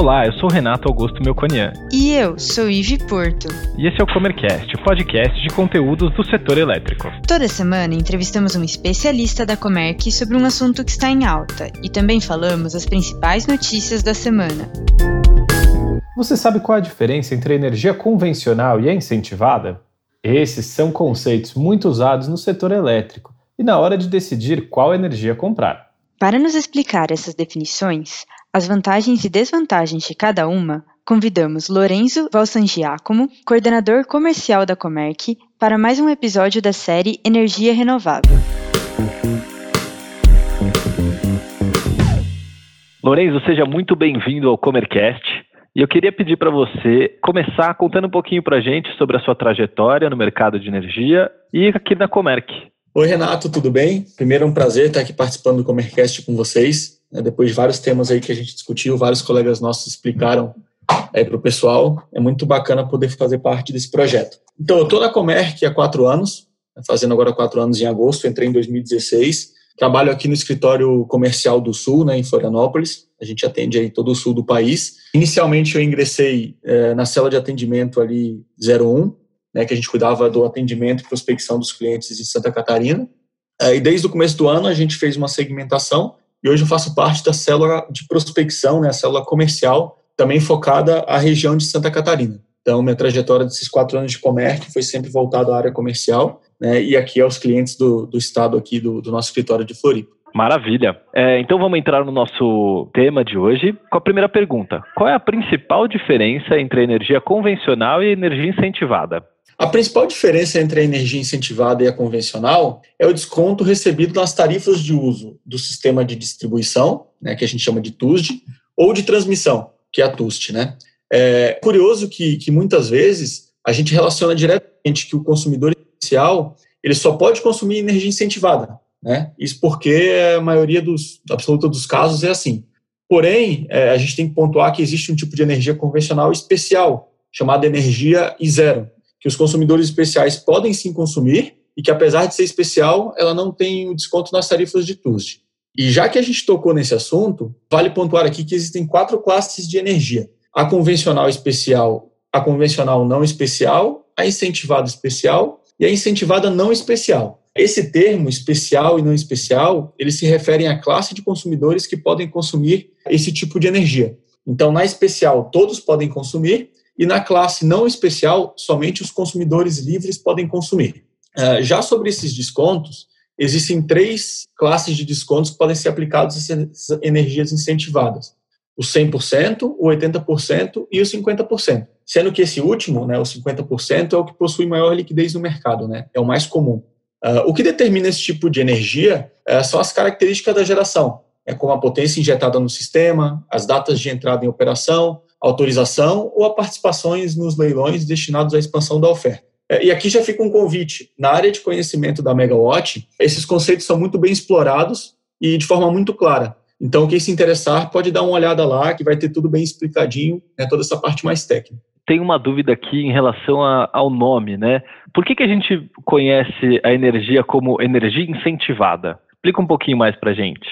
Olá, eu sou Renato Augusto Melconian. E eu sou Ive Porto. E esse é o Comercast, o podcast de conteúdos do setor elétrico. Toda semana entrevistamos um especialista da Comerc sobre um assunto que está em alta e também falamos as principais notícias da semana. Você sabe qual é a diferença entre a energia convencional e a incentivada? Esses são conceitos muito usados no setor elétrico e na hora de decidir qual energia comprar. Para nos explicar essas definições, as vantagens e desvantagens de cada uma, convidamos Lorenzo Valsangiacomo, coordenador comercial da Comerc, para mais um episódio da série Energia Renovável. Lorenzo, seja muito bem-vindo ao Comercast. E eu queria pedir para você começar contando um pouquinho para a gente sobre a sua trajetória no mercado de energia e aqui na Comerc. Oi, Renato, tudo bem? Primeiro é um prazer estar aqui participando do Comercast com vocês. Né, depois de vários temas aí que a gente discutiu, vários colegas nossos explicaram é, para o pessoal. É muito bacana poder fazer parte desse projeto. Então, eu estou na Comerc há quatro anos, fazendo agora quatro anos em agosto, entrei em 2016. Trabalho aqui no escritório comercial do Sul, né, em Florianópolis. A gente atende aí todo o sul do país. Inicialmente eu ingressei é, na célula de atendimento ali 01, né, que a gente cuidava do atendimento e prospecção dos clientes em Santa Catarina. É, e desde o começo do ano a gente fez uma segmentação e hoje eu faço parte da célula de prospecção, né, a célula comercial, também focada à região de Santa Catarina. Então, minha trajetória desses quatro anos de comércio foi sempre voltada à área comercial, né, e aqui aos clientes do, do estado aqui do, do nosso escritório de Floripa. Maravilha. É, então vamos entrar no nosso tema de hoje com a primeira pergunta. Qual é a principal diferença entre a energia convencional e a energia incentivada? A principal diferença entre a energia incentivada e a convencional é o desconto recebido nas tarifas de uso do sistema de distribuição, né, que a gente chama de TUSD, ou de transmissão, que é a TUST. Né? É curioso que, que muitas vezes a gente relaciona diretamente que o consumidor inicial ele só pode consumir energia incentivada. Né? Isso porque a maioria dos, absoluta dos casos é assim. Porém, é, a gente tem que pontuar que existe um tipo de energia convencional especial, chamada energia I zero, que os consumidores especiais podem sim consumir e que, apesar de ser especial, ela não tem o desconto nas tarifas de TUSD. E já que a gente tocou nesse assunto, vale pontuar aqui que existem quatro classes de energia: a convencional especial, a convencional não especial, a incentivada especial e a incentivada não especial. Esse termo especial e não especial, eles se referem à classe de consumidores que podem consumir esse tipo de energia. Então, na especial, todos podem consumir, e na classe não especial, somente os consumidores livres podem consumir. Uh, já sobre esses descontos, existem três classes de descontos que podem ser aplicados a energias incentivadas: o 100%, o 80% e o 50%. Sendo que esse último, né, o 50%, é o que possui maior liquidez no mercado, né, é o mais comum. Uh, o que determina esse tipo de energia uh, são as características da geração, é como a potência injetada no sistema, as datas de entrada em operação, autorização ou a participações nos leilões destinados à expansão da oferta. É, e aqui já fica um convite. Na área de conhecimento da Megawatt, esses conceitos são muito bem explorados e de forma muito clara. Então, quem se interessar pode dar uma olhada lá, que vai ter tudo bem explicadinho, né, toda essa parte mais técnica. Tem uma dúvida aqui em relação a, ao nome, né? Por que, que a gente conhece a energia como energia incentivada? Explica um pouquinho mais para gente.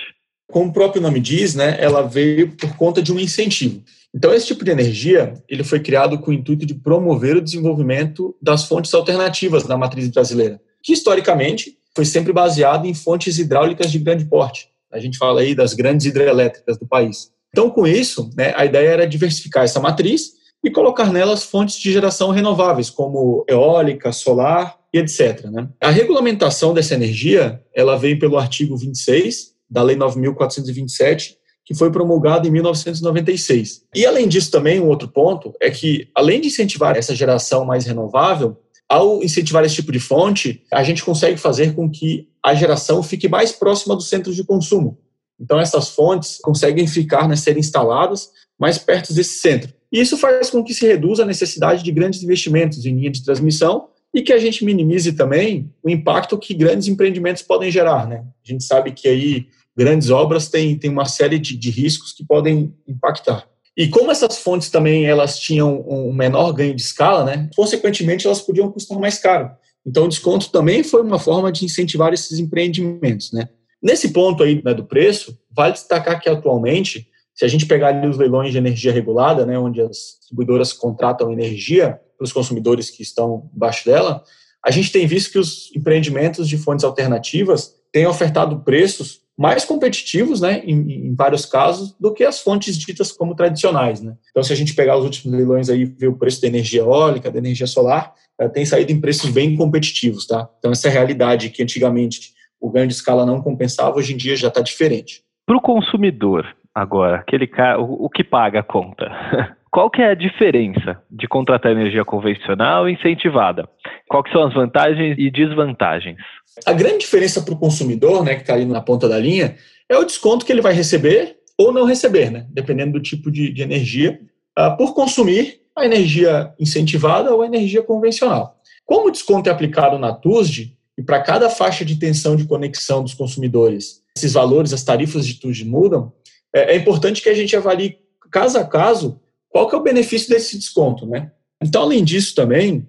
Como o próprio nome diz, né, ela veio por conta de um incentivo. Então, esse tipo de energia ele foi criado com o intuito de promover o desenvolvimento das fontes alternativas na matriz brasileira, que historicamente foi sempre baseado em fontes hidráulicas de grande porte. A gente fala aí das grandes hidrelétricas do país. Então, com isso, né, a ideia era diversificar essa matriz e colocar nelas fontes de geração renováveis, como eólica, solar e etc. Né? A regulamentação dessa energia ela veio pelo artigo 26 da Lei 9.427, que foi promulgado em 1996. E, além disso, também, um outro ponto é que, além de incentivar essa geração mais renovável, ao incentivar esse tipo de fonte, a gente consegue fazer com que a geração fique mais próxima dos centros de consumo. Então, essas fontes conseguem ficar, né, ser instaladas mais perto desse centro. E isso faz com que se reduza a necessidade de grandes investimentos em linha de transmissão e que a gente minimize também o impacto que grandes empreendimentos podem gerar. Né? A gente sabe que aí grandes obras têm, têm uma série de, de riscos que podem impactar. E como essas fontes também elas tinham um menor ganho de escala, né, consequentemente elas podiam custar mais caro. Então o desconto também foi uma forma de incentivar esses empreendimentos. Né. Nesse ponto aí né, do preço, vale destacar que atualmente Se a gente pegar ali os leilões de energia regulada, né, onde as distribuidoras contratam energia para os consumidores que estão embaixo dela, a gente tem visto que os empreendimentos de fontes alternativas têm ofertado preços mais competitivos, né, em, em, vários casos, do que as fontes ditas como tradicionais, né. Então, se a gente pegar os últimos leilões aí, ver o preço da energia eólica, da energia solar, uh, tem saído em preços bem competitivos, tá. Então, essa realidade que antigamente o ganho de escala não compensava, hoje em dia já está diferente. Para o consumidor, agora, aquele cara, o, o que paga a conta, qual que é a diferença de contratar energia convencional e incentivada? Quais são as vantagens e desvantagens? A grande diferença para o consumidor, né, que está ali na ponta da linha, é o desconto que ele vai receber ou não receber, né, dependendo do tipo de, de energia, uh, por consumir a energia incentivada ou a energia convencional. Como o desconto é aplicado na TUSD, e para cada faixa de tensão de conexão dos consumidores, esses valores, as tarifas de TUSD mudam, é, é importante que a gente avalie caso a caso qual que é o benefício desse desconto, né? Então, além disso também,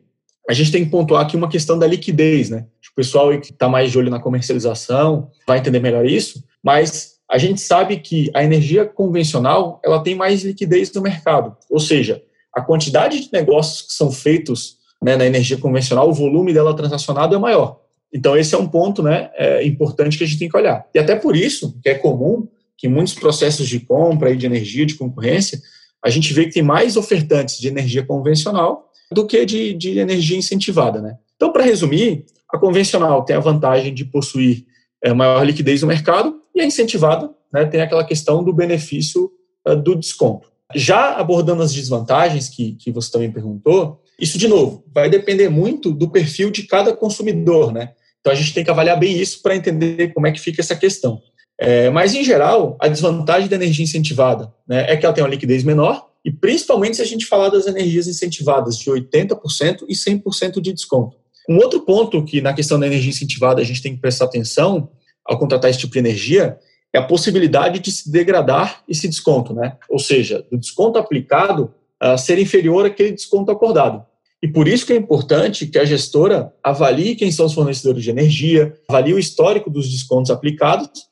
a gente tem que pontuar aqui uma questão da liquidez, né? O pessoal que está mais de olho na comercialização vai entender melhor isso, mas a gente sabe que a energia convencional ela tem mais liquidez no mercado, ou seja, a quantidade de negócios que são feitos né, na energia convencional, o volume dela transacionado é maior. Então esse é um ponto, né, é importante que a gente tem que olhar. E até por isso que é comum que muitos processos de compra e de energia de concorrência a gente vê que tem mais ofertantes de energia convencional do que de, de energia incentivada. Né? Então, para resumir, a convencional tem a vantagem de possuir é, maior liquidez no mercado e a incentivada né, tem aquela questão do benefício uh, do desconto. Já abordando as desvantagens que, que você também perguntou, isso, de novo, vai depender muito do perfil de cada consumidor. Né? Então, a gente tem que avaliar bem isso para entender como é que fica essa questão. É, mas, em geral, a desvantagem da energia incentivada né, é que ela tem uma liquidez menor, e principalmente se a gente falar das energias incentivadas de 80% e 100% de desconto. Um outro ponto que, na questão da energia incentivada, a gente tem que prestar atenção ao contratar esse tipo de energia é a possibilidade de se degradar esse desconto, né? ou seja, do desconto aplicado uh, ser inferior àquele desconto acordado. E por isso que é importante que a gestora avalie quem são os fornecedores de energia, avalie o histórico dos descontos aplicados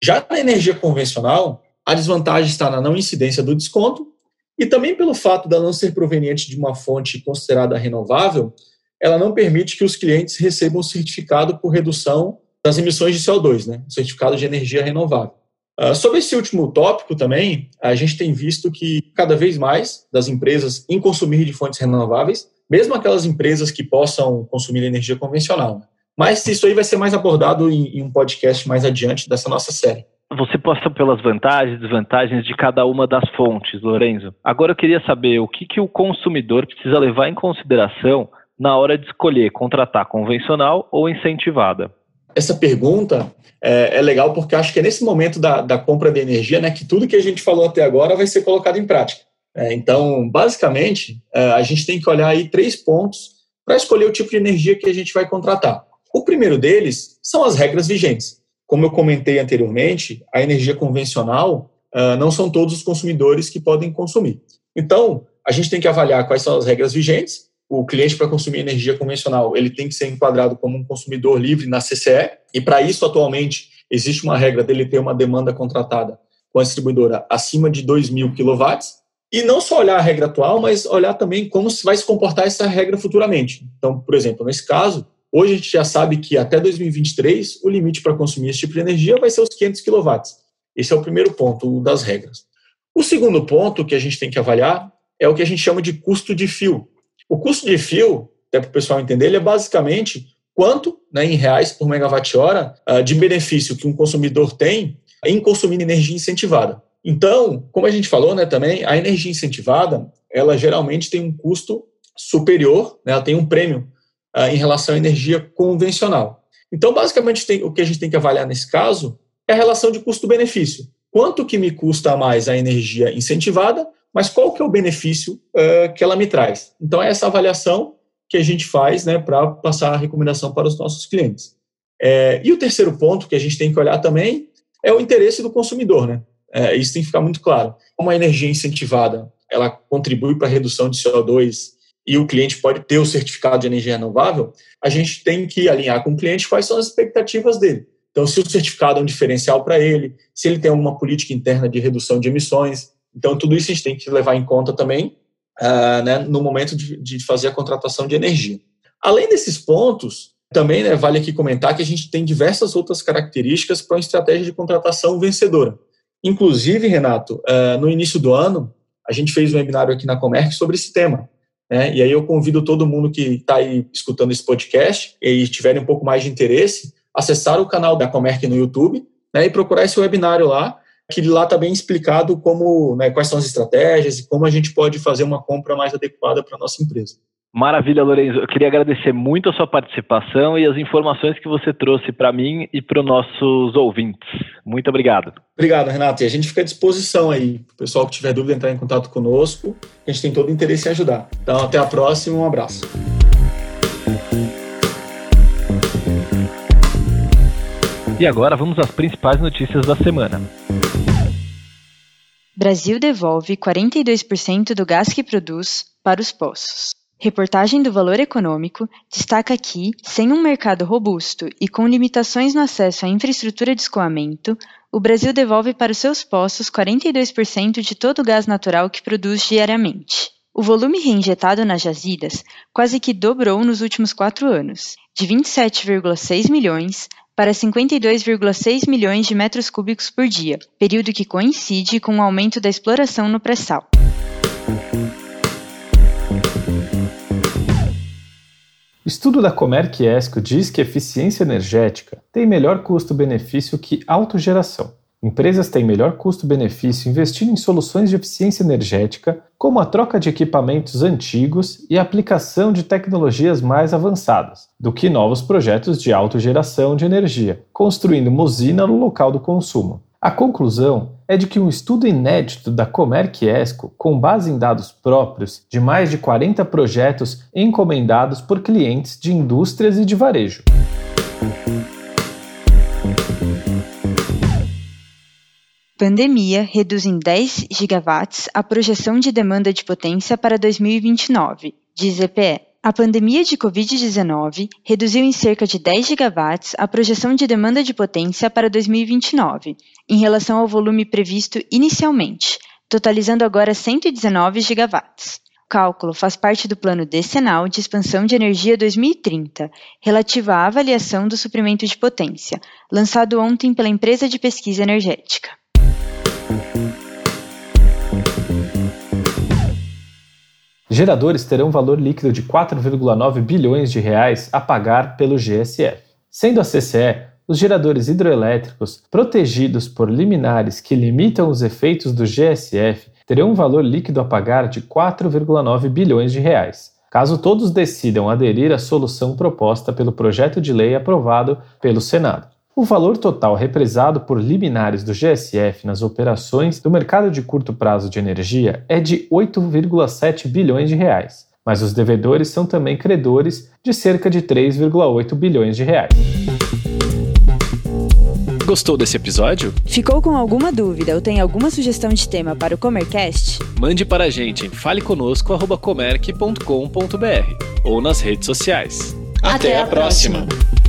já na energia convencional, a desvantagem está na não incidência do desconto e também pelo fato de não ser proveniente de uma fonte considerada renovável, ela não permite que os clientes recebam o certificado por redução das emissões de CO2, né? o certificado de energia renovável. Uh, sobre esse último tópico também, a gente tem visto que cada vez mais das empresas em consumir de fontes renováveis, mesmo aquelas empresas que possam consumir energia convencional. Né? Mas isso aí vai ser mais abordado em, em um podcast mais adiante dessa nossa série. Você passa pelas vantagens e desvantagens de cada uma das fontes, Lorenzo. Agora eu queria saber o que, que o consumidor precisa levar em consideração na hora de escolher contratar convencional ou incentivada. Essa pergunta é, é, legal porque acho que é nesse momento da, da compra de energia né, que tudo que a gente falou até agora vai ser colocado em prática. É, então, basicamente, é, a gente tem que olhar aí três pontos para escolher o tipo de energia que a gente vai contratar. O primeiro deles são as regras vigentes. Como eu comentei anteriormente, a energia convencional uh, não são todos os consumidores que podem consumir. Então, a gente tem que avaliar quais são as regras vigentes. O cliente, para consumir energia convencional, ele tem que ser enquadrado como um consumidor livre na CCE, e para isso, atualmente, existe uma regra dele ter uma demanda contratada com a distribuidora acima de 2 mil kW. E não só olhar a regra atual, mas olhar também como vai se comportar essa regra futuramente. Então, por exemplo, nesse caso, Hoje a gente já sabe que até 2023 o limite para consumir esse tipo de energia vai ser os 500 kW. Esse é o primeiro ponto das regras. O segundo ponto que a gente tem que avaliar é o que a gente chama de custo de fio. O custo de fio, até para o pessoal entender, ele é basicamente quanto, né, em reais por megawatt-hora, ah, de benefício que um consumidor tem em consumir energia incentivada. Então, como a gente falou né, também, a energia incentivada, ela geralmente tem um custo superior, né, ela tem um prêmio em relação à energia convencional. Então, basicamente, tem, o que a gente tem que avaliar nesse caso é a relação de custo-benefício. Quanto que me custa mais a energia incentivada, mas qual que é o benefício uh, que ela me traz? Então, é essa avaliação que a gente faz né, para passar a recomendação para os nossos clientes. É, e o terceiro ponto que a gente tem que olhar também é o interesse do consumidor. Né? É, isso tem que ficar muito claro. Como a energia incentivada ela contribui para a redução de CO2 e o cliente pode ter o certificado de energia renovável, a gente tem que alinhar com o cliente quais são as expectativas dele. Então, se o certificado é um diferencial para ele, se ele tem alguma política interna de redução de emissões. Então, tudo isso a gente tem que levar em conta também uh, né, no momento de, de, fazer a contratação de energia. Além desses pontos, também né, vale aqui comentar que a gente tem diversas outras características para uma estratégia de contratação vencedora. Inclusive, Renato, uh, no início do ano, a gente fez um webinário aqui na Comerc sobre esse tema. Né? E aí eu convido todo mundo que está aí escutando esse podcast e tiverem um pouco mais de interesse, acessar o canal da Comerc no YouTube né, e procurar esse webinário lá, que lá está bem explicado como, né, quais são as estratégias e como a gente pode fazer uma compra mais adequada para a nossa empresa. Maravilha, Lorenzo. Eu queria agradecer muito a sua participação e as informações que você trouxe para mim e para os nossos ouvintes. Muito obrigado. Obrigado, Renato. E a gente fica à disposição aí. O pessoal que tiver dúvida, entrar em contato conosco. A gente tem todo o interesse em ajudar. Então, até a próxima. Um abraço. E agora vamos às principais notícias da semana. Brasil devolve 42% do gás que produz para os poços. Reportagem do Valor Econômico destaca que, sem um mercado robusto e com limitações no acesso à infraestrutura de escoamento, o Brasil devolve para os seus poços 42% de todo o gás natural que produz diariamente. O volume reinjetado nas jazidas quase que dobrou nos últimos quatro anos, de 27,6 milhões para 52,6 milhões de metros cúbicos por dia, período que coincide com o aumento da exploração no pré-sal. Estudo da Comerc Esco diz que eficiência energética tem melhor custo-benefício que autogeração. Empresas têm melhor custo-benefício investindo em soluções de eficiência energética, como a troca de equipamentos antigos e a aplicação de tecnologias mais avançadas, do que novos projetos de autogeração de energia, construindo uma usina no local do consumo. A conclusão é de que um estudo inédito da Comerc Esco, com base em dados próprios de mais de 40 projetos encomendados por clientes de indústrias e de varejo. Pandemia reduz em 10 gigawatts a projeção de demanda de potência para 2029, diz EPE. A pandemia de Covid-19 reduziu em cerca de 10 gigawatts a projeção de demanda de potência para 2029, em relação ao volume previsto inicialmente, totalizando agora 119 gigawatts. O cálculo faz parte do Plano Decenal de Expansão de Energia 2030, relativo à avaliação do suprimento de potência, lançado ontem pela empresa de pesquisa energética. Geradores terão valor líquido de 4,9 bilhões de reais a pagar pelo GSF. Sendo a CCE, os geradores hidroelétricos protegidos por liminares que limitam os efeitos do GSF terão um valor líquido a pagar de 4,9 bilhões de reais, caso todos decidam aderir à solução proposta pelo projeto de lei aprovado pelo Senado. O valor total represado por liminares do GSF nas operações do mercado de curto prazo de energia é de 8,7 bilhões de reais, mas os devedores são também credores de cerca de 3,8 bilhões de reais. Gostou desse episódio? Ficou com alguma dúvida ou tem alguma sugestão de tema para o Comercast? Mande para a gente em faleconosco.comerc.com.br ou nas redes sociais. Até, Até a próxima. próxima.